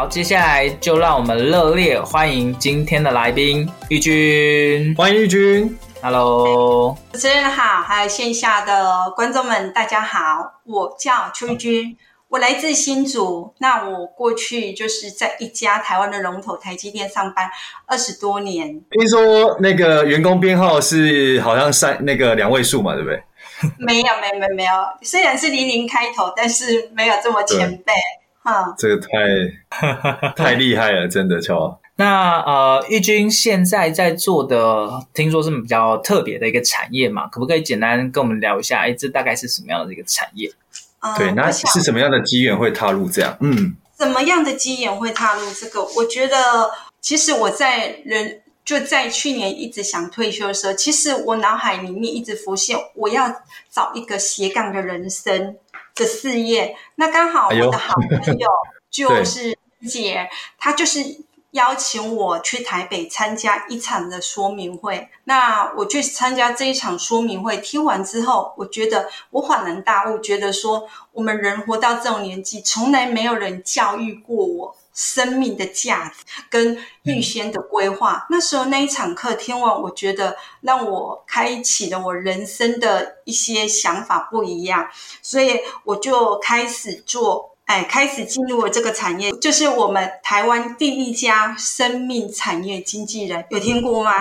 好，接下来就让我们热烈欢迎今天的来宾玉君。欢迎玉君，Hello，主持人好，还有线下的观众们，大家好，我叫邱玉君，我来自新竹。那我过去就是在一家台湾的龙头台积电上班二十多年。听说那个员工编号是好像三那个两位数嘛，对不对？没有，没有，没有，没有。虽然是零零开头，但是没有这么前辈。哈，这个太 太厉害了，真的，乔。那呃，玉君现在在做的，听说是比较特别的一个产业嘛？可不可以简单跟我们聊一下？哎，这大概是什么样的一个产业？嗯、对，那是什么样的机缘会踏入这样？嗯，什么样的机缘会踏入这个？我觉得，其实我在人就在去年一直想退休的时候，其实我脑海里面一直浮现，我要找一个斜杠的人生。的事业，那刚好我的好朋友 就是姐，她就是邀请我去台北参加一场的说明会。那我去参加这一场说明会，听完之后，我觉得我恍然大悟，觉得说我们人活到这种年纪，从来没有人教育过我。生命的价值跟预先的规划，嗯、那时候那一场课听完，我觉得让我开启了我人生的一些想法不一样，所以我就开始做，哎，开始进入了这个产业，就是我们台湾第一家生命产业经纪人，有听过吗？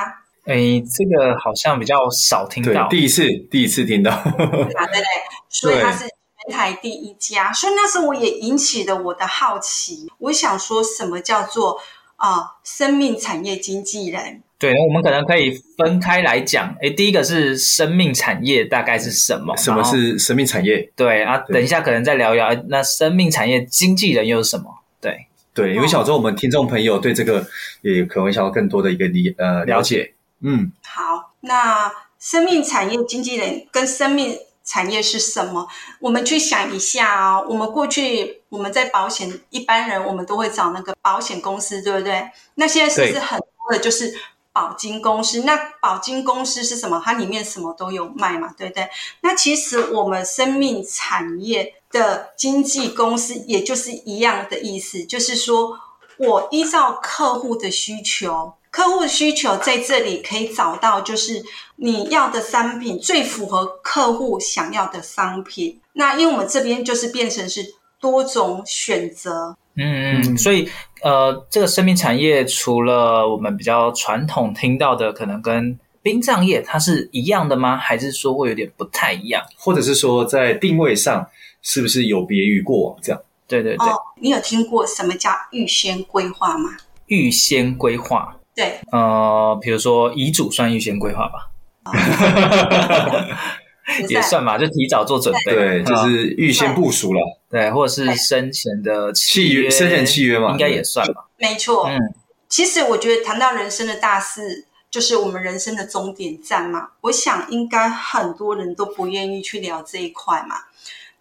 哎，这个好像比较少听到，第一次，第一次听到，对吧？对对，所以他是。台第一家，所以那时候我也引起了我的好奇。我想说什么叫做啊、呃、生命产业经纪人？对，我们可能可以分开来讲。诶，第一个是生命产业大概是什么？什么是生命产业？对啊，等一下可能再聊一聊。那生命产业经纪人又是什么？对对，因为想说我们听众朋友对这个也可能想要更多的一个理呃了解。嗯，好，那生命产业经纪人跟生命。产业是什么？我们去想一下啊、哦。我们过去我们在保险，一般人我们都会找那个保险公司，对不对？那现在是不是很多的就是保金公司？那保金公司是什么？它里面什么都有卖嘛，对不对？那其实我们生命产业的经纪公司，也就是一样的意思，就是说我依照客户的需求。客户需求在这里可以找到，就是你要的商品最符合客户想要的商品。那因为我们这边就是变成是多种选择，嗯嗯，所以呃，这个生命产业除了我们比较传统听到的，可能跟殡葬业它是一样的吗？还是说会有点不太一样？或者是说在定位上是不是有别于过往这样？对对对。哦，你有听过什么叫预先规划吗？预先规划。对，呃，比如说遗嘱算预先规划吧，也算。吧，就提早做准备，对，就是预先部署了，对，或者是生前的契约，生前契约嘛，应该也算吧。没错，嗯，其实我觉得谈到人生的大事，就是我们人生的终点站嘛。我想应该很多人都不愿意去聊这一块嘛。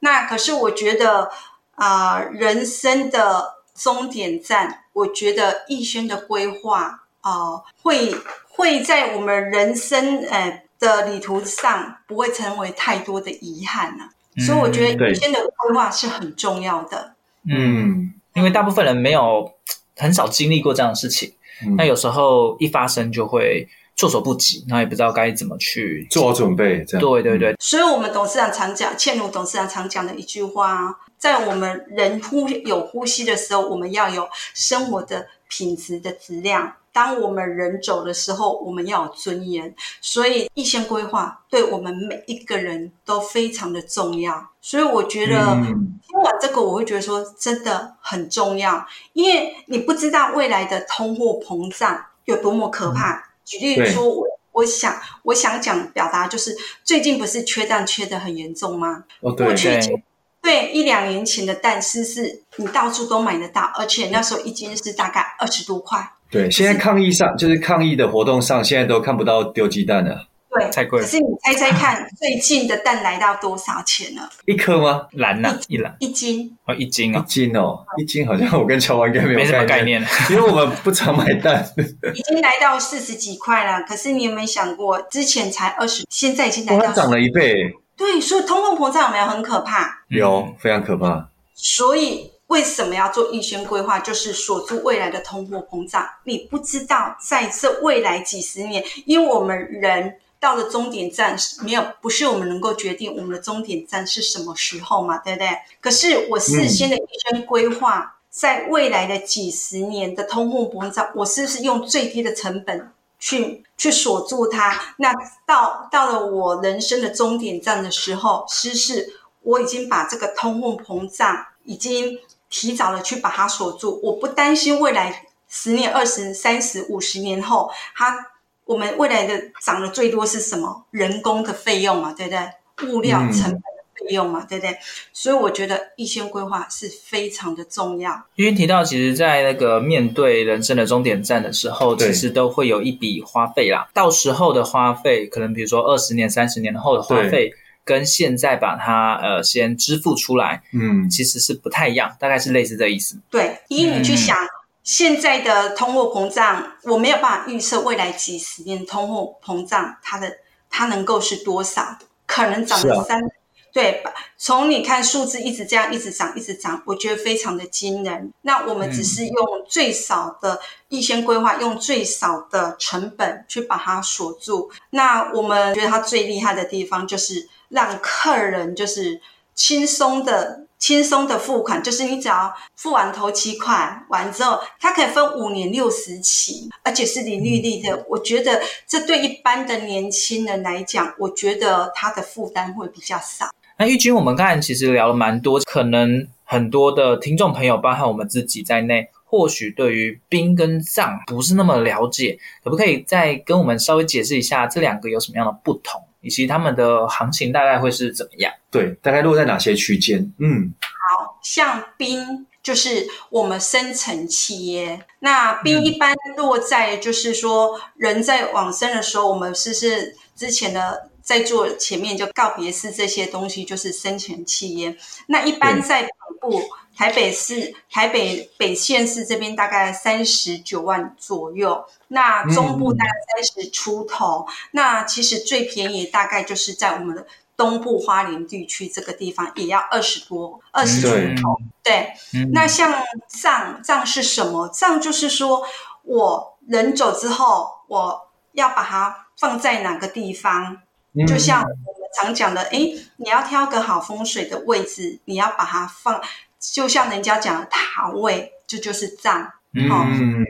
那可是我觉得啊，呃，人生的终点站，我觉得预先的规划。哦、呃，会会在我们人生呃的旅途上不会成为太多的遗憾呢、啊，嗯、所以我觉得预先的规划是很重要的。嗯，因为大部分人没有很少经历过这样的事情，嗯、那有时候一发生就会措手不及，然后也不知道该怎么去做。好准备。这样。对对对，所以我们董事长常讲，倩如董事长常讲的一句话，在我们人呼有呼吸的时候，我们要有生活的品质的质量。当我们人走的时候，我们要有尊严。所以，一先规划对我们每一个人都非常的重要。所以，我觉得听完这个，我会觉得说真的很重要，因为你不知道未来的通货膨胀有多么可怕。举例说，我我想我想讲表达就是，最近不是缺蛋缺的很严重吗？哦，对对。对，一两年前的蛋丝是你到处都买得到，而且那时候一斤是大概二十多块。对，现在抗议上就是抗议的活动上，现在都看不到丢鸡蛋了。对，太贵了。可是你猜猜看，最近的蛋来到多少钱了？一颗吗？篮呢？一篮？一斤？哦，一斤啊！一斤哦，一斤好像我跟乔王应该没有 没什么概念，因为我们不常买蛋。已经来到四十几块了，可是你有没有想过，之前才二十，现在已经来到涨了一倍。对，所以通货膨胀有没有很可怕？有，非常可怕。所以。为什么要做预先规划？就是锁住未来的通货膨胀。你不知道在这未来几十年，因为我们人到了终点站，没有不是我们能够决定我们的终点站是什么时候嘛，对不对？可是我事先的预先规划，在未来的几十年的通货膨胀，我是不是用最低的成本去去锁住它？那到到了我人生的终点站的时候，是不是我已经把这个通货膨胀已经。提早的去把它锁住，我不担心未来十年、二十、三十、五十年后，它我们未来的涨的最多是什么？人工的费用嘛，对不对？物料成本的费用嘛，嗯、对不对？所以我觉得预先规划是非常的重要。因为提到，其实，在那个面对人生的终点站的时候，其实都会有一笔花费啦。到时候的花费，可能比如说二十年、三十年后的花费。跟现在把它呃先支付出来，嗯，其实是不太一样，大概是类似这意思。对，因为你去想、嗯、现在的通货膨胀，我没有办法预测未来几十年通货膨胀它的它能够是多少，可能涨了三，啊、对，从你看数字一直这样一直涨一直涨，我觉得非常的惊人。那我们只是用最少的预先规划，用最少的成本去把它锁住。那我们觉得它最厉害的地方就是。让客人就是轻松的、轻松的付款，就是你只要付完头期款完之后，它可以分五年六十期，而且是零利率的。我觉得这对一般的年轻人来讲，我觉得他的负担会比较少。那玉君，我们刚才其实聊了蛮多，可能很多的听众朋友，包含我们自己在内，或许对于冰跟藏不是那么了解，可不可以再跟我们稍微解释一下这两个有什么样的不同？以及他们的行情大概会是怎么样？对，大概落在哪些区间？嗯，好像冰就是我们生成企业，那冰一般落在就是说人在往生的时候，嗯、我们是是之前的在做前面就告别式这些东西，就是生前企业。那一般在北部。台北市、台北北县市这边大概三十九万左右，那中部大概三十出头，嗯、那其实最便宜大概就是在我们的东部花莲地区这个地方，也要二十多、二十出头。对，对嗯、那像葬葬是什么？葬就是说我人走之后，我要把它放在哪个地方？嗯、就像我们常讲的，诶，你要挑个好风水的位置，你要把它放。就像人家讲的塔位，这就，就是葬。嗯、哦，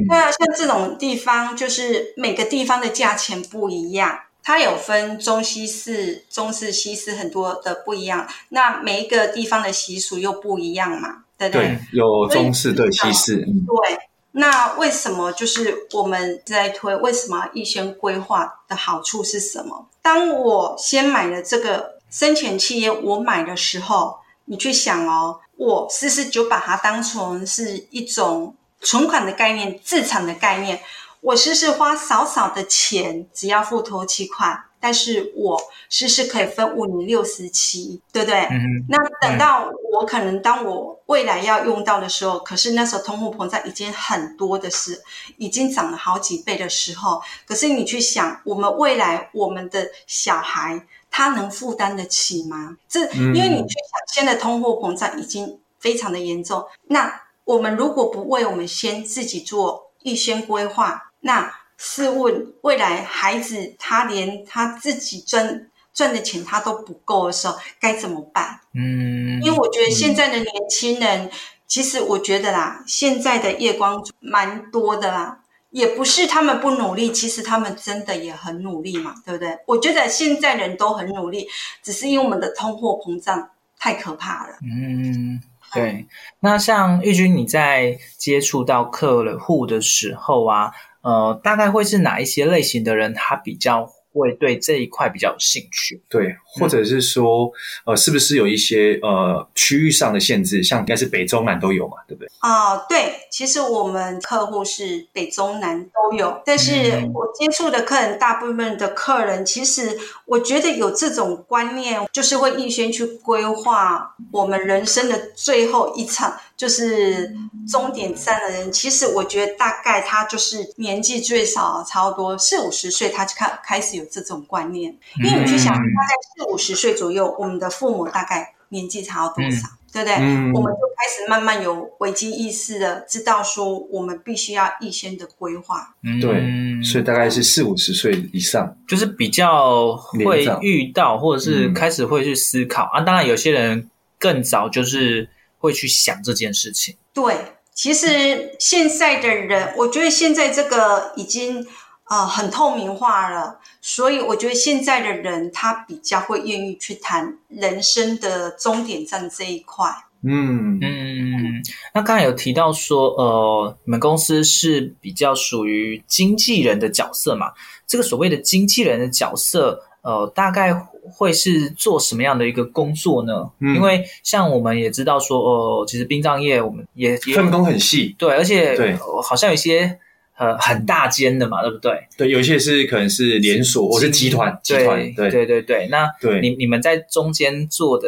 那像这种地方，就是每个地方的价钱不一样，它有分中西式、中式、西式很多的不一样。那每一个地方的习俗又不一样嘛，对不对？对，有中式对西式。对，那为什么就是我们在推？为什么预先规划的好处是什么？当我先买了这个生前契约，我买的时候，你去想哦。我是不是就把它当成是一种存款的概念、资产的概念？我是不是花少少的钱，只要付头期款，但是我是不是可以分五年六十期，对不对？嗯。那等到我可能当我未来要用到的时候，可是那时候通货膨胀已经很多的是，已经涨了好几倍的时候，可是你去想，我们未来我们的小孩。他能负担得起吗？这因为你去想，现在通货膨胀已经非常的严重。那我们如果不为我们先自己做预先规划，那试问未来孩子他连他自己赚赚的钱他都不够的时候，该怎么办？嗯，因为我觉得现在的年轻人，嗯、其实我觉得啦，现在的夜光族蛮多的啦。也不是他们不努力，其实他们真的也很努力嘛，对不对？我觉得现在人都很努力，只是因为我们的通货膨胀太可怕了。嗯，对。那像玉君，你在接触到客户的时候啊，呃，大概会是哪一些类型的人，他比较会对这一块比较有兴趣？对。或者是说，呃，是不是有一些呃区域上的限制？像应该是北中南都有嘛，对不对？啊、呃，对，其实我们客户是北中南都有，但是我接触的客人，大部分的客人，其实我觉得有这种观念，就是会预先去规划我们人生的最后一场，就是终点站的人。其实我觉得大概他就是年纪最少差不多四五十岁，他就开开始有这种观念，因为你去想，大概四。五十岁左右，我们的父母大概年纪差了多少，嗯、对不对？嗯、我们就开始慢慢有危机意识的，知道说我们必须要预先的规划。嗯、对，所以大概是四五十岁以上，就是比较会遇到，或者是开始会去思考、嗯、啊。当然，有些人更早就是会去想这件事情。对，其实现在的人，我觉得现在这个已经。啊、呃，很透明化了，所以我觉得现在的人他比较会愿意去谈人生的终点站这一块。嗯嗯，那刚才有提到说，呃，你们公司是比较属于经纪人的角色嘛？这个所谓的经纪人的角色，呃，大概会是做什么样的一个工作呢？嗯、因为像我们也知道说，呃，其实殡葬业我们也，也分工很细，对，而且对、呃，好像有一些。呃，很大间的嘛，对不对？对，有些是可能是连锁或是集团，集团。对对对对。那对你你们在中间做的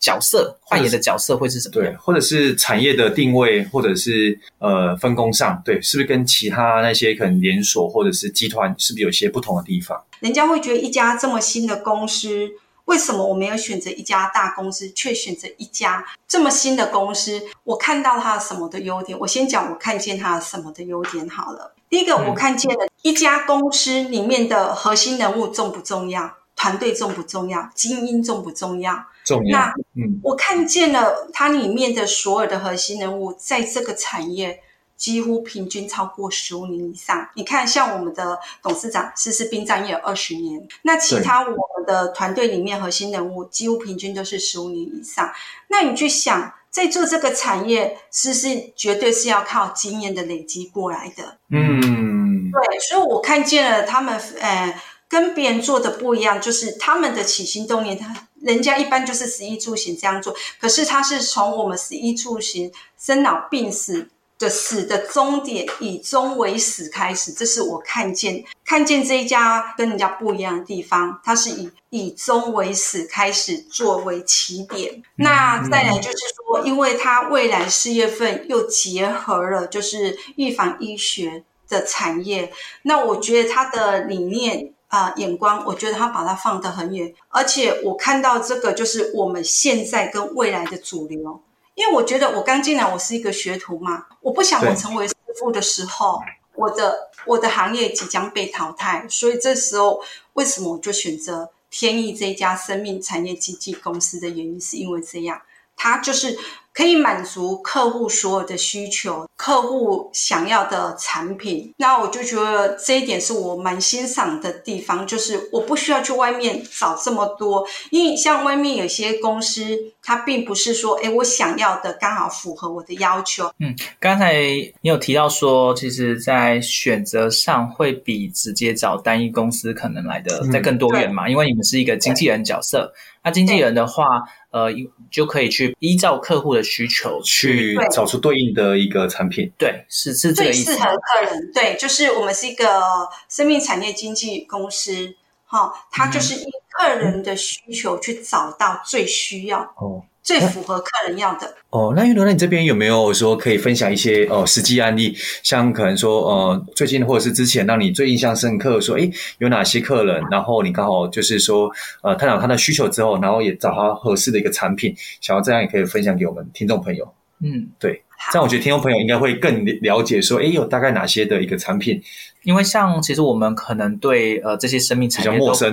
角色扮演的角色会是什么？对，或者是产业的定位，或者是呃分工上，对，是不是跟其他那些可能连锁或者是集团是不是有些不同的地方？人家会觉得一家这么新的公司。为什么我没有选择一家大公司，却选择一家这么新的公司？我看到它什么的优点？我先讲我看见它什么的优点好了。第一个，我看见了一家公司里面的核心人物重不重要？团队重不重要？精英重不重要？重要。那，嗯，我看见了它里面的所有的核心人物，在这个产业。几乎平均超过十五年以上。你看，像我们的董事长，施施殡葬业有二十年。那其他我们的团队里面核心人物，几乎平均都是十五年以上。那你去想，在做这个产业，是是绝对是要靠经验的累积过来的。嗯，对。所以我看见了他们，呃，跟别人做的不一样，就是他们的起心动念，他人家一般就是食衣住行这样做，可是他是从我们食衣住行、生老病死。的死的终点以终为始开始，这是我看见看见这一家跟人家不一样的地方，它是以以终为始开始作为起点。那再来就是说，因为它未来四月份又结合了就是预防医学的产业，那我觉得它的理念啊、呃、眼光，我觉得他把它放得很远，而且我看到这个就是我们现在跟未来的主流。因为我觉得我刚进来，我是一个学徒嘛，我不想我成为师傅的时候，我的我的行业即将被淘汰，所以这时候为什么我就选择天意这一家生命产业经纪公司的原因，是因为这样，它就是。可以满足客户所有的需求，客户想要的产品。那我就觉得这一点是我蛮欣赏的地方，就是我不需要去外面找这么多，因为像外面有些公司，它并不是说，诶，我想要的刚好符合我的要求。嗯，刚才你有提到说，其实，在选择上会比直接找单一公司可能来的再更多元嘛，嗯、因为你们是一个经纪人角色。那经纪人的话，呃，就可以去依照客户的需求去找出对应的一个产品。对，是是这个意思。最适合客人，对，就是我们是一个生命产业经纪公司，哈、哦，它就是依个人的需求去找到最需要。哦。最符合客人要的哦。那玉龙，那你这边有没有说可以分享一些哦实际案例？像可能说呃最近或者是之前让你最印象深刻，说诶有哪些客人，然后你刚好就是说呃探讨他的需求之后，然后也找他合适的一个产品，想要这样也可以分享给我们听众朋友。嗯，对。这样我觉得听众朋友应该会更了解说，哎，有大概哪些的一个产品？因为像其实我们可能对呃这些生命产业都不是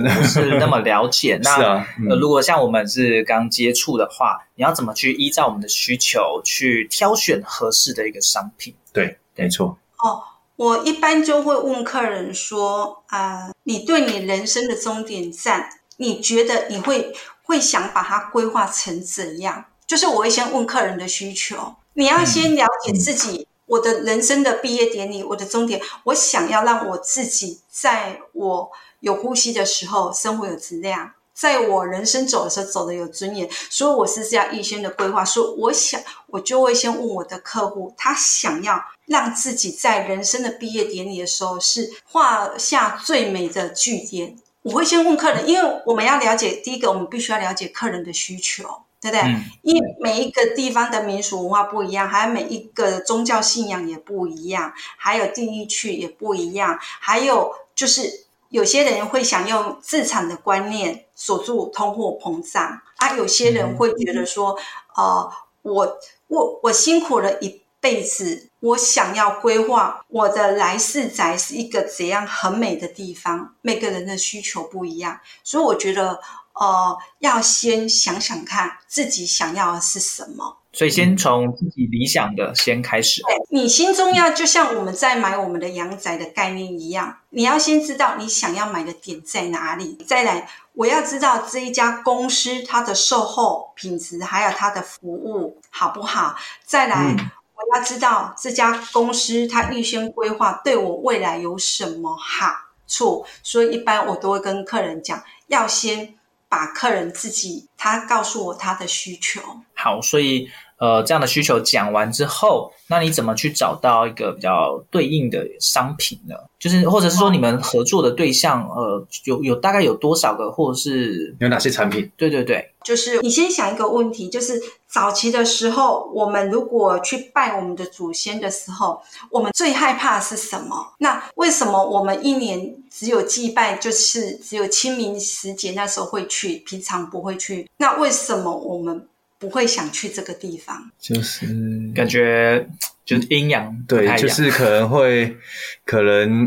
那么了解。那是啊，嗯、呃，如果像我们是刚接触的话，你要怎么去依照我们的需求去挑选合适的一个商品？对，没错。哦，我一般就会问客人说，啊、呃，你对你人生的终点站，你觉得你会会想把它规划成怎样？就是我会先问客人的需求。你要先了解自己，我的人生的毕业典礼，我的终点，我想要让我自己在我有呼吸的时候，生活有质量，在我人生走的时候走得有尊严，所以我是这样预先的规划。所以我想，我就会先问我的客户，他想要让自己在人生的毕业典礼的时候是画下最美的句点。我会先问客人，因为我们要了解，第一个，我们必须要了解客人的需求。对不对？嗯、因为每一个地方的民俗文化不一样，还有每一个宗教信仰也不一样，还有地区也不一样，还有就是有些人会想用自产的观念锁住通货膨胀，啊，有些人会觉得说，嗯、呃，我我我辛苦了一辈子，我想要规划我的来世宅是一个怎样很美的地方，每个人的需求不一样，所以我觉得。呃，要先想想看自己想要的是什么，所以先从自己理想的先开始。对，你心中要就像我们在买我们的阳宅的概念一样，你要先知道你想要买的点在哪里，再来我要知道这一家公司它的售后品质还有它的服务好不好，再来我要知道这家公司它预先规划对我未来有什么好处，所以一般我都会跟客人讲，要先。把客人自己，他告诉我他的需求。好，所以呃，这样的需求讲完之后，那你怎么去找到一个比较对应的商品呢？就是或者是说，你们合作的对象，呃，有有大概有多少个，或者是有哪些产品？对对对，就是你先想一个问题，就是早期的时候，我们如果去拜我们的祖先的时候，我们最害怕的是什么？那为什么我们一年只有祭拜，就是只有清明时节那时候会去，平常不会去？那为什么我们不会想去这个地方？就是感觉。就是阴阳对，就是可能会，可能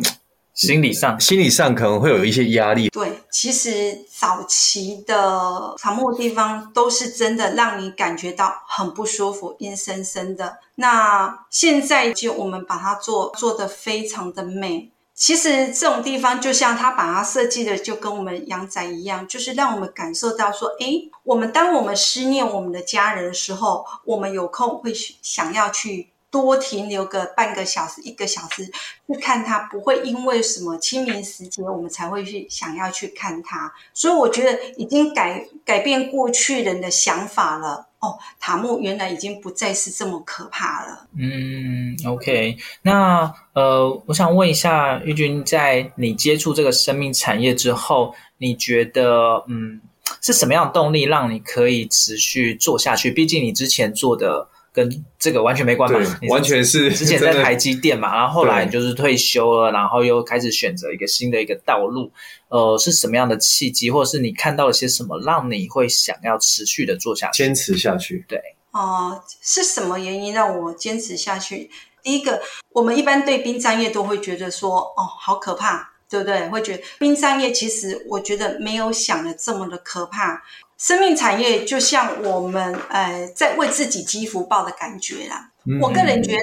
心理上，心理上可能会有一些压力。对，其实早期的草木地方都是真的让你感觉到很不舒服，阴森森的。那现在就我们把它做做的非常的美。其实这种地方就像他把它设计的，就跟我们阳宅一样，就是让我们感受到说，诶，我们当我们思念我们的家人的时候，我们有空会想要去。多停留个半个小时、一个小时去看他，不会因为什么清明时节我们才会去想要去看他。所以我觉得已经改改变过去人的想法了。哦，塔木原来已经不再是这么可怕了。嗯，OK，那呃，我想问一下玉君，在你接触这个生命产业之后，你觉得嗯是什么样的动力让你可以持续做下去？毕竟你之前做的。跟这个完全没关嘛，对，完全是之前在台积电嘛，然后后来就是退休了，然后又开始选择一个新的一个道路。呃，是什么样的契机，或者是你看到了些什么，让你会想要持续的做下去，坚持下去？对，哦、呃，是什么原因让我坚持下去？第一个，我们一般对殡葬业都会觉得说，哦，好可怕，对不对？会觉得殡葬业其实我觉得没有想的这么的可怕。生命产业就像我们呃在为自己积福报的感觉啦。嗯、我个人觉得，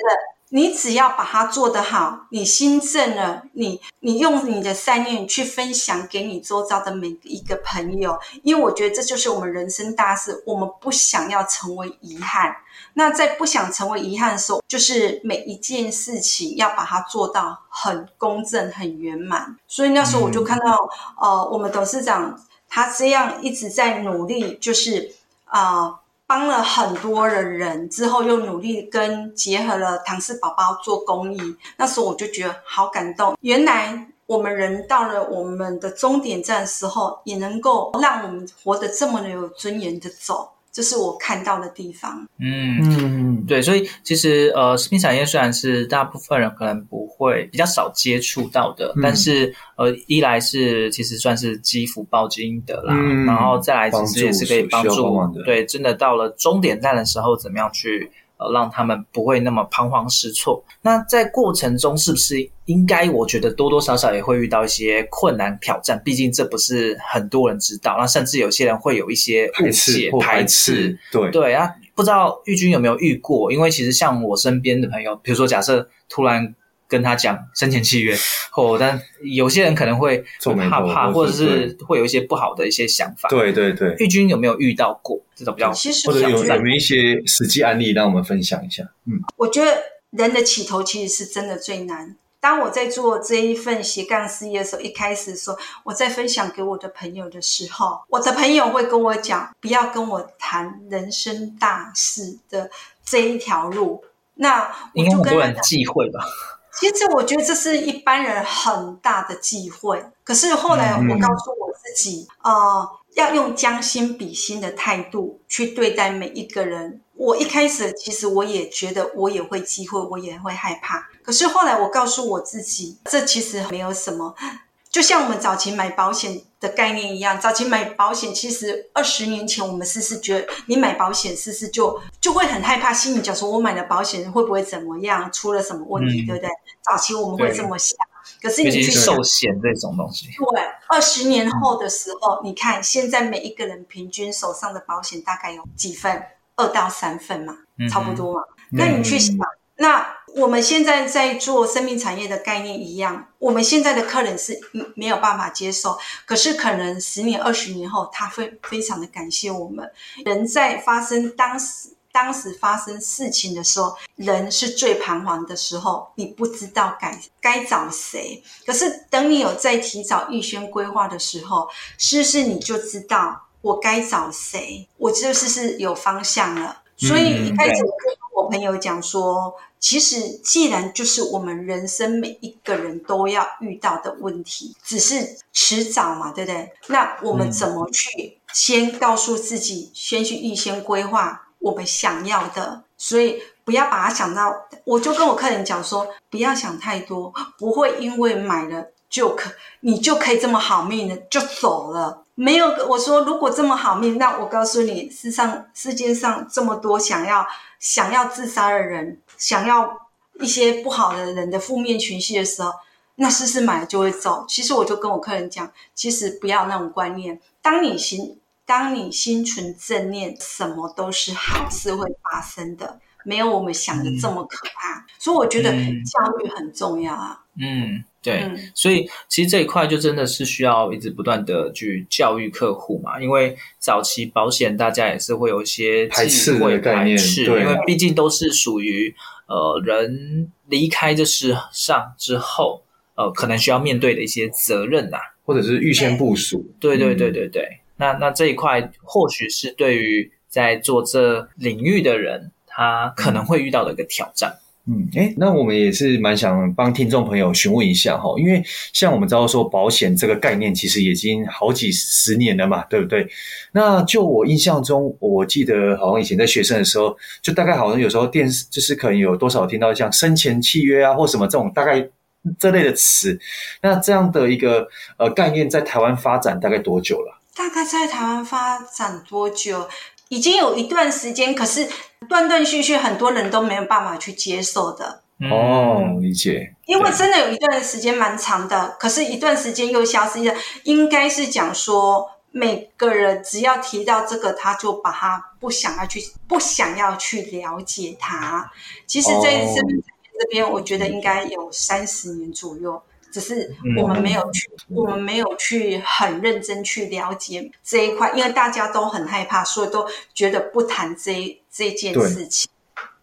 你只要把它做得好，你心正了，你你用你的善念去分享给你周遭的每一个朋友，因为我觉得这就是我们人生大事。我们不想要成为遗憾，那在不想成为遗憾的时候，就是每一件事情要把它做到很公正、很圆满。所以那时候我就看到，嗯、呃，我们董事长。他这样一直在努力，就是啊、帮了很多的人，之后又努力跟结合了唐氏宝宝做公益。那时候我就觉得好感动，原来我们人到了我们的终点站的时候，也能够让我们活得这么的有尊严的走。这是我看到的地方。嗯嗯，对，所以其实呃，食品产业虽然是大部分人可能不会比较少接触到的，嗯、但是呃，一来是其实算是积福报经的啦，然后再来其实也是可以帮助，对，真的到了终点站的时候，怎么样去呃，让他们不会那么彷徨失措。那在过程中，是不是应该？我觉得多多少少也会遇到一些困难挑战，毕竟这不是很多人知道。那甚至有些人会有一些误解、排斥，排斥。对对啊，不知道玉君有没有遇过？因为其实像我身边的朋友，比如说假设突然跟他讲生前契约，哦但有些人可能会怕怕，或者是会有一些不好的一些想法。对对对，玉君有没有遇到过？这种比较，或者有有没有一些实际案例让我们分享一下？嗯，我觉得人的起头其实是真的最难。当我在做这一份斜杠事业的时候，一开始说我在分享给我的朋友的时候，我的朋友会跟我讲，不要跟我谈人生大事的这一条路。那我就跟应该很多人忌讳吧？其实我觉得这是一般人很大的忌讳。可是后来我告诉我自己，嗯、呃。要用将心比心的态度去对待每一个人。我一开始其实我也觉得我也会忌讳，我也会害怕。可是后来我告诉我自己，这其实没有什么。就像我们早期买保险的概念一样，早期买保险其实二十年前我们是是觉得你买保险是是就就会很害怕，心里讲说我买了保险会不会怎么样，出了什么问题，嗯、对不对？早期我们会这么想。可是你去寿险这种东西，对，二十年后的时候，嗯、你看现在每一个人平均手上的保险大概有几份？二到三份嘛，嗯、差不多嘛。嗯、那你去想，嗯、那我们现在在做生命产业的概念一样，我们现在的客人是没有办法接受，可是可能十年、二十年后，他会非常的感谢我们。人在发生当时。当时发生事情的时候，人是最彷徨的时候，你不知道该该找谁。可是等你有在提早预先规划的时候，是不是你就知道我该找谁？我就是是有方向了。所以一开始我跟我朋友讲说，其实既然就是我们人生每一个人都要遇到的问题，只是迟早嘛，对不对？那我们怎么去先告诉自己，先去预先规划？我们想要的，所以不要把它想到。我就跟我客人讲说，不要想太多，不会因为买了就可，你就可以这么好命的就走了。没有，我说如果这么好命，那我告诉你，世上世界上这么多想要想要自杀的人，想要一些不好的人的负面情绪的时候，那试试买了就会走。其实我就跟我客人讲，其实不要那种观念，当你心。当你心存正念，什么都是好事会发生的，没有我们想的这么可怕。嗯、所以我觉得教育很重要啊。嗯，对。嗯、所以其实这一块就真的是需要一直不断的去教育客户嘛，因为早期保险大家也是会有一些排斥的概念，对，因为毕竟都是属于呃人离开这世上之后，呃可能需要面对的一些责任呐、啊，或者是预先部署。对对对对对。嗯那那这一块或许是对于在做这领域的人，他可能会遇到的一个挑战。嗯，诶，那我们也是蛮想帮听众朋友询问一下哈，因为像我们知道说保险这个概念其实已经好几十年了嘛，对不对？那就我印象中，我记得好像以前在学生的时候，就大概好像有时候电视就是可能有多少听到像生前契约啊或什么这种大概这类的词。那这样的一个呃概念在台湾发展大概多久了？大概在台湾发展多久？已经有一段时间，可是断断续续，很多人都没有办法去接受的。哦，理解。因为真的有一段时间蛮长的，可是一段时间又消失了。应该是讲说，每个人只要提到这个，他就把他不想要去，不想要去了解他。其实，在生命这边，我觉得应该有三十年左右。只是我们没有去，嗯、我们没有去很认真去了解这一块，因为大家都很害怕，所以都觉得不谈这这件事情。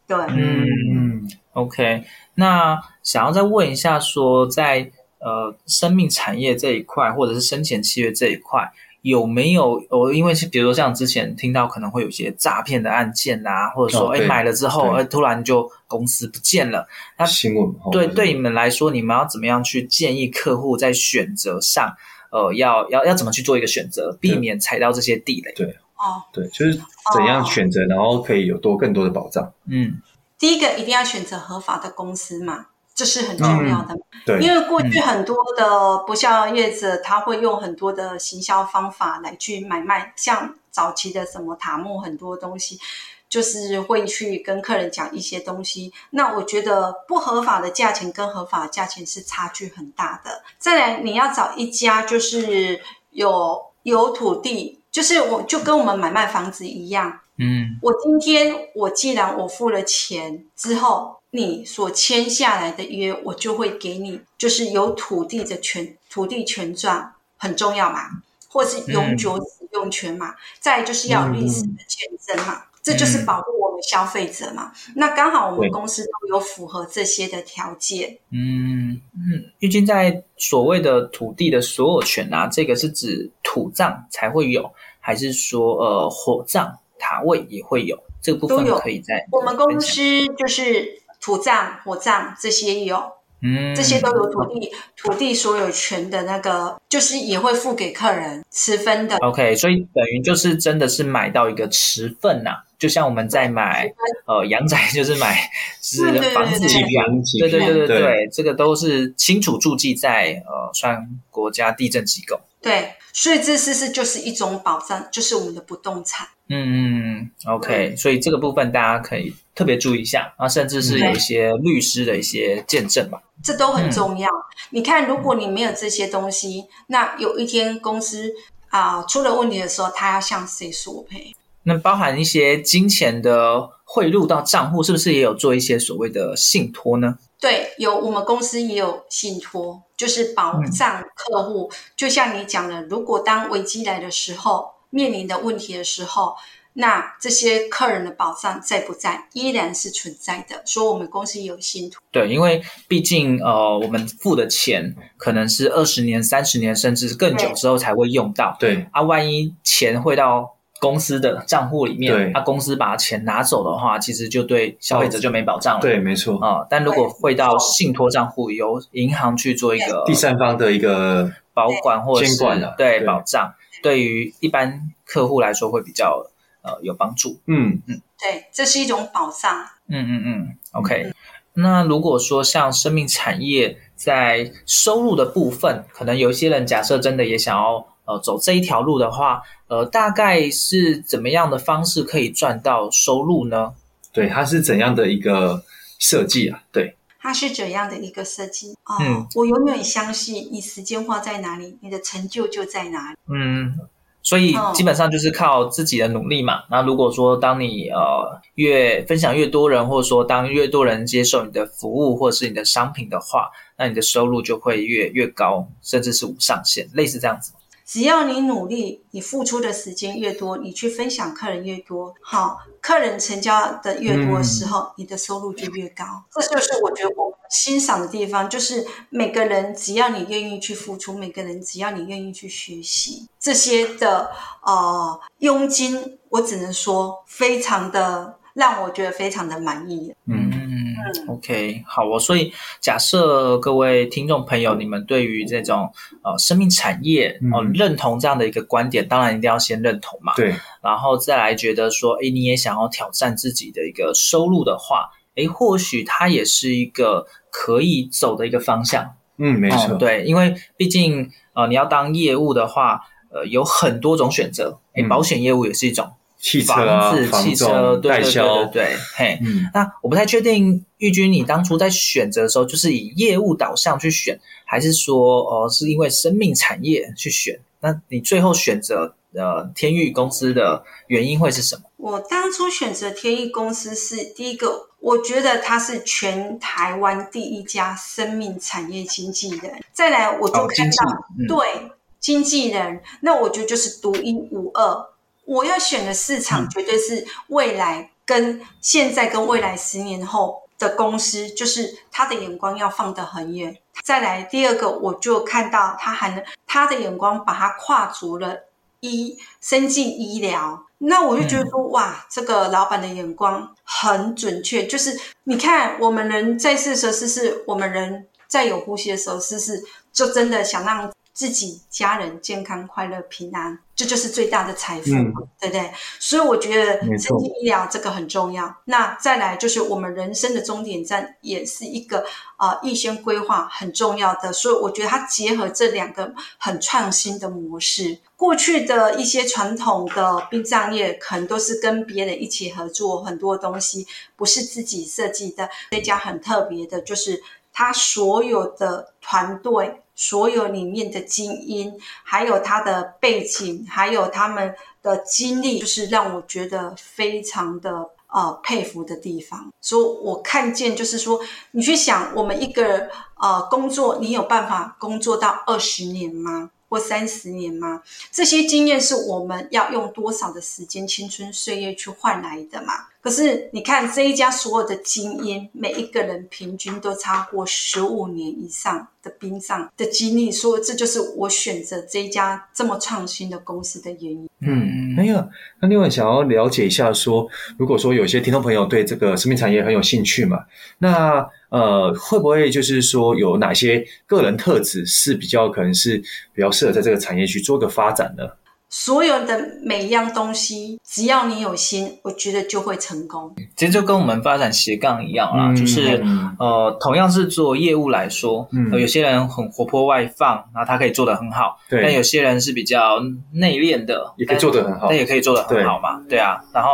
对，对嗯嗯，OK。那想要再问一下说，说在呃生命产业这一块，或者是生前契约这一块。有没有？哦，因为是比如说像之前听到可能会有些诈骗的案件啊，或者说哎、哦、买了之后，哎突然就公司不见了。那新闻对对你们来说，你们要怎么样去建议客户在选择上，呃，要要要怎么去做一个选择，避免踩到这些地雷？对哦，对，就是怎样选择，然后可以有多更多的保障。嗯，第一个一定要选择合法的公司嘛。这是很重要的，嗯、对，因为过去很多的不孝业者，他会用很多的行销方法来去买卖，像早期的什么塔木很多东西，就是会去跟客人讲一些东西。那我觉得不合法的价钱跟合法的价钱是差距很大的。再来，你要找一家就是有有土地，就是我就跟我们买卖房子一样。嗯，我今天我既然我付了钱之后，你所签下来的约，我就会给你，就是有土地的权，土地权状很重要嘛，或是永久使用权嘛，嗯、再就是要有历史的见证嘛，嗯、这就是保护我们消费者嘛。嗯、那刚好我们公司都有符合这些的条件。嗯嗯，玉君在所谓的土地的所有权啊，这个是指土葬才会有，还是说呃火葬？塔位也会有这个部分可以在我们公司就是土葬、火葬这些有，嗯，这些都有土地土地所有权的那个，就是也会付给客人持分的。OK，所以等于就是真的是买到一个持份呐、啊，就像我们在买呃阳宅，就是买 是房子几坪几坪，对对对对对，这个都是清楚注记在呃算国家地震机构。对，所以这是是就是一种保障，就是我们的不动产。嗯嗯，OK，嗯，所以这个部分大家可以特别注意一下啊，甚至是有一些律师的一些见证吧，这都很重要。嗯，你看，如果你没有这些东西，那有一天公司啊，呃，出了问题的时候，他要向谁索赔？那包含一些金钱的汇入到账户，是不是也有做一些所谓的信托呢？对，有，我们公司也有信托，就是保障客户。嗯，就像你讲的，如果当危机来的时候。面临的问题的时候，那这些客人的保障在不在，依然是存在的。所以，我们公司有信托。对，因为毕竟呃，我们付的钱可能是二十年、三十年，甚至更久之后才会用到。对啊，万一钱汇到公司的账户里面，他，啊，公司把钱拿走的话，其实就对消费者就没保障了。对，没错啊，呃。但如果汇到信托账户，由银行去做一个第三方的一个保管或者监管的对，对保障。对于一般客户来说会比较呃有帮助，嗯嗯，对，这是一种保障，嗯嗯嗯，OK。嗯、那如果说像生命产业在收入的部分，可能有一些人假设真的也想要呃走这一条路的话，呃，大概是怎么样的方式可以赚到收入呢？对，它是怎样的一个设计啊？对。它是怎样的一个设计啊？哦嗯、我永远相信，你时间花在哪里，你的成就就在哪里。嗯，所以基本上就是靠自己的努力嘛。哦、那如果说当你呃越分享越多人，或者说当越多人接受你的服务或者是你的商品的话，那你的收入就会越越高，甚至是无上限，类似这样子。只要你努力，你付出的时间越多，你去分享客人越多，好，客人成交的越多的时候，嗯、你的收入就越高。这就是我觉得我欣赏的地方，就是每个人只要你愿意去付出，每个人只要你愿意去学习这些的呃佣金，我只能说非常的让我觉得非常的满意。嗯。OK，好哦。所以假设各位听众朋友，你们对于这种呃生命产业哦、呃、认同这样的一个观点，当然一定要先认同嘛。对，然后再来觉得说，哎，你也想要挑战自己的一个收入的话，哎，或许它也是一个可以走的一个方向。嗯，没错。嗯、对，因为毕竟呃你要当业务的话，呃有很多种选择。哎，保险业务也是一种。汽车啊、房子、汽车代销，对对，嘿，嗯，那我不太确定，玉君，你当初在选择的时候，就是以业务导向去选，还是说，呃，是因为生命产业去选？那你最后选择呃天域公司的原因会是什么？我当初选择天域公司是第一个，我觉得它是全台湾第一家生命产业经纪人。再来，我就看到，哦嗯、对，经纪人，那我觉得就是独一无二。我要选的市场绝对是未来跟现在跟未来十年后的公司，就是他的眼光要放得很远。再来第二个，我就看到他还能他的眼光把它跨足了医生技医疗，那我就觉得说哇，这个老板的眼光很准确。就是你看我们人在世的时候，是是我们人在有呼吸的时候，是是就真的想让自己家人健康快乐平安。这就是最大的财富，嗯、对不对？所以我觉得没错生技医疗这个很重要。那再来就是我们人生的终点站，也是一个呃预先规划很重要的。所以我觉得它结合这两个很创新的模式。过去的一些传统的殡葬业，可能都是跟别人一起合作，很多东西不是自己设计的。这家很特别的，就是它所有的团队。所有里面的精英，还有他的背景，还有他们的经历，就是让我觉得非常的呃佩服的地方。所以我看见，就是说，你去想，我们一个呃工作，你有办法工作到二十年吗？或三十年吗？这些经验是我们要用多少的时间、青春岁月去换来的嘛？可是你看这一家所有的精英，每一个人平均都超过十五年以上的冰上的经历，所以这就是我选择这一家这么创新的公司的原因。嗯，没有。那另外想要了解一下说，说如果说有些听众朋友对这个生命产业很有兴趣嘛，那呃会不会就是说有哪些个人特质是比较可能是比较适合在这个产业去做个发展呢？所有的每一样东西，只要你有心，我觉得就会成功。其实就跟我们发展斜杠一样啦，嗯、就是、嗯、呃，同样是做业务来说，嗯、呃，有些人很活泼外放，然后他可以做得很好，对。但有些人是比较内敛的，也可以做得很好，但也可以做得很好嘛，对，对啊。然后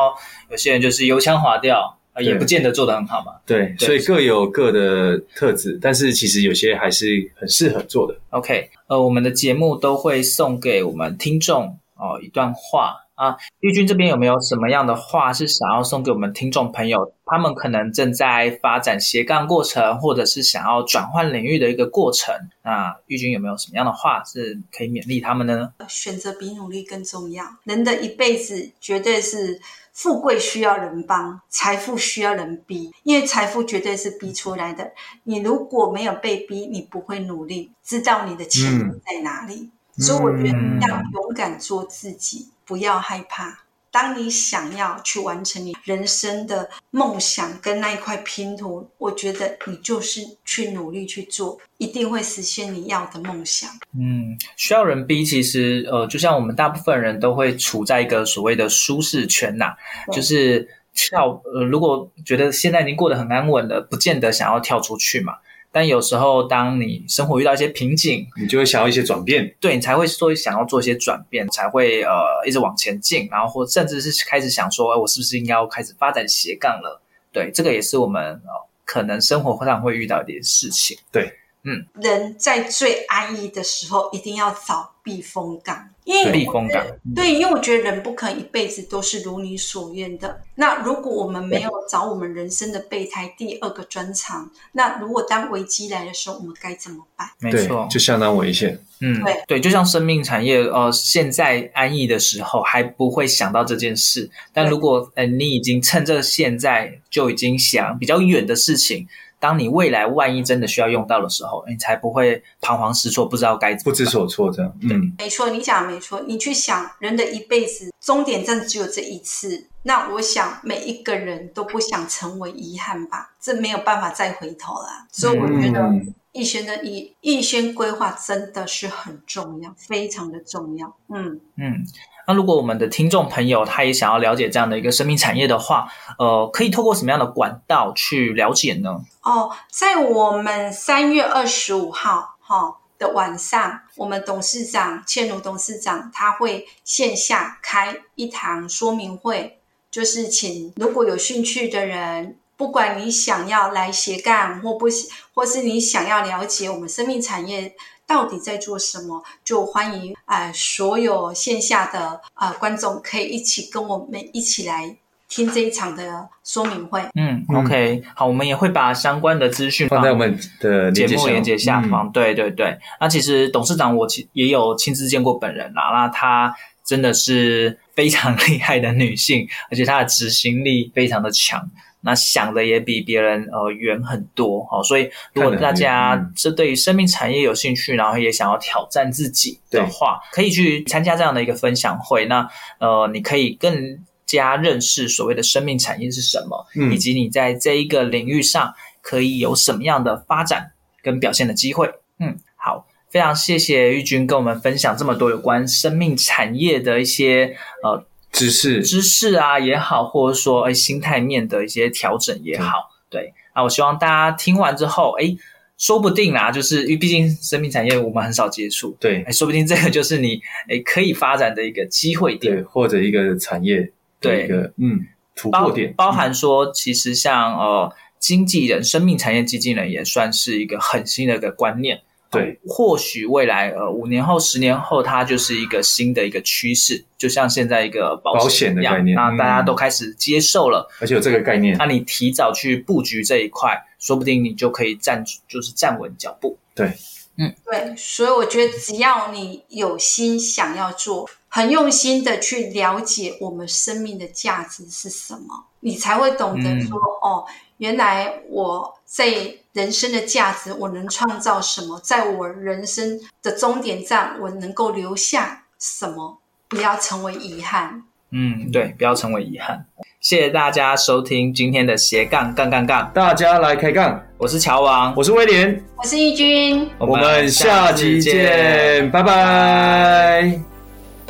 有些人就是油腔滑调，呃，也不见得做得很好嘛，对。对，所以各有各的特质，但是其实有些还是很适合做的。OK，呃，我们的节目都会送给我们听众。哦，一段话啊，玉君这边有没有什么样的话是想要送给我们听众朋友？他们可能正在发展斜杠过程，或者是想要转换领域的一个过程。那玉君有没有什么样的话是可以勉励他们的呢？选择比努力更重要。人的一辈子绝对是富贵需要人帮，财富需要人逼，因为财富绝对是逼出来的。你如果没有被逼，你不会努力，知道你的潜力在哪里。嗯所以我觉得要勇敢做自己，嗯、不要害怕。当你想要去完成你人生的梦想跟那一块拼图，我觉得你就是去努力去做，一定会实现你要的梦想。嗯，需要人逼，其实呃，就像我们大部分人都会处在一个所谓的舒适圈呐、啊，就是跳呃，如果觉得现在已经过得很安稳了，不见得想要跳出去嘛。但有时候，当你生活遇到一些瓶颈，你就会想要一些转变，对，你才会说想要做一些转变，才会呃一直往前进，然后或甚至是开始想说，哎我是不是应该要开始发展斜杠了？对，这个也是我们呃可能生活上会遇到一点事情。对，嗯，人在最安逸的时候，一定要找避风港。因为避风港，对，因为我觉得人不可能一辈子都是如你所愿的。那如果我们没有找我们人生的备胎第二个专长，那如果当危机来的时候，我们该怎么办？没错，就相当危险。嗯，对对，就像生命产业，呃，现在安逸的时候还不会想到这件事，但如果呃你已经趁着现在就已经想比较远的事情。当你未来万一真的需要用到的时候，你才不会彷徨失措，不知道该怎么，不知所措这样。对，嗯，没错，你讲的没错。你去想，人的一辈子终点站只有这一次，那我想每一个人都不想成为遗憾吧？这没有办法再回头了。所以我觉得预先的预预先规划真的是很重要，非常的重要。嗯嗯。那如果我们的听众朋友他也想要了解这样的一个生命产业的话，呃，可以透过什么样的管道去了解呢？哦，在我们三月二十五号哈、哦、的晚上，我们董事长倩如董事长他会线下开一堂说明会，就是请如果有兴趣的人，不管你想要来斜杠或不，或是你想要了解我们生命产业。到底在做什么？就欢迎啊、呃，所有线下的啊、呃、观众可以一起跟我们一起来听这一场的说明会。嗯，OK，好，我们也会把相关的资讯放在我们的节目连接下方。嗯、对对对，那其实董事长我其也有亲自见过本人啦，那她真的是非常 厉害的女性，而且她的执行力非常的强。那想的也比别人呃远很多哦，所以如果大家是对于生命产业有兴趣，然后也想要挑战自己的话，可以去参加这样的一个分享会。那呃，你可以更加认识所谓的生命产业是什么，嗯，以及你在这一个领域上可以有什么样的发展跟表现的机会。嗯，好。非常谢谢玉君跟我们分享这么多有关生命产业的一些呃知识。知识啊也好，或者说哎心态面的一些调整也好，对，对。啊，我希望大家听完之后，哎，说不定啊，就是因为毕竟生命产业我们很少接触，对，哎，说不定这个就是你哎可以发展的一个机会点，对，或者一个产业对。一个对嗯突破点，包，包含说其实像呃经纪人、生命产业经纪人也算是一个很新的一个观念。对，或许未来呃五年后、十年后，它就是一个新的一个趋势，就像现在一个保险，保险的概念，那大家都开始接受了，而且有这个概念，那你提早去布局这一块，说不定你就可以站就是站稳脚步。对，嗯，对，所以我觉得只要你有心想要做，很用心的去了解我们生命的价值是什么，你才会懂得说、嗯、哦。原来我在人生的价值，我能创造什么？在我人生的终点站，我能够留下什么？不要成为遗憾。嗯，对，不要成为遗憾。谢谢大家收听今天的斜杠杠杠杠，大家来开杠。我是乔王，我是威廉，我是义军，我们下期见，拜拜。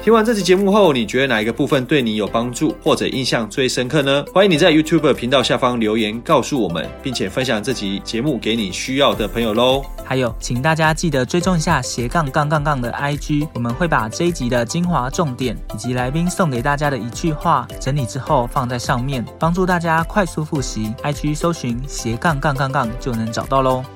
听完这期节目后，你觉得哪一个部分对你有帮助或者印象最深刻呢？欢迎你在 YouTube 频道下方留言告诉我们，并且分享这集节目给你需要的朋友喽。还有，请大家记得追踪一下斜杠杠杠杠的 IG，我们会把这一集的精华重点以及来宾送给大家的一句话整理之后放在上面，帮助大家快速复习。IG 搜寻斜杠杠杠杠就能找到喽。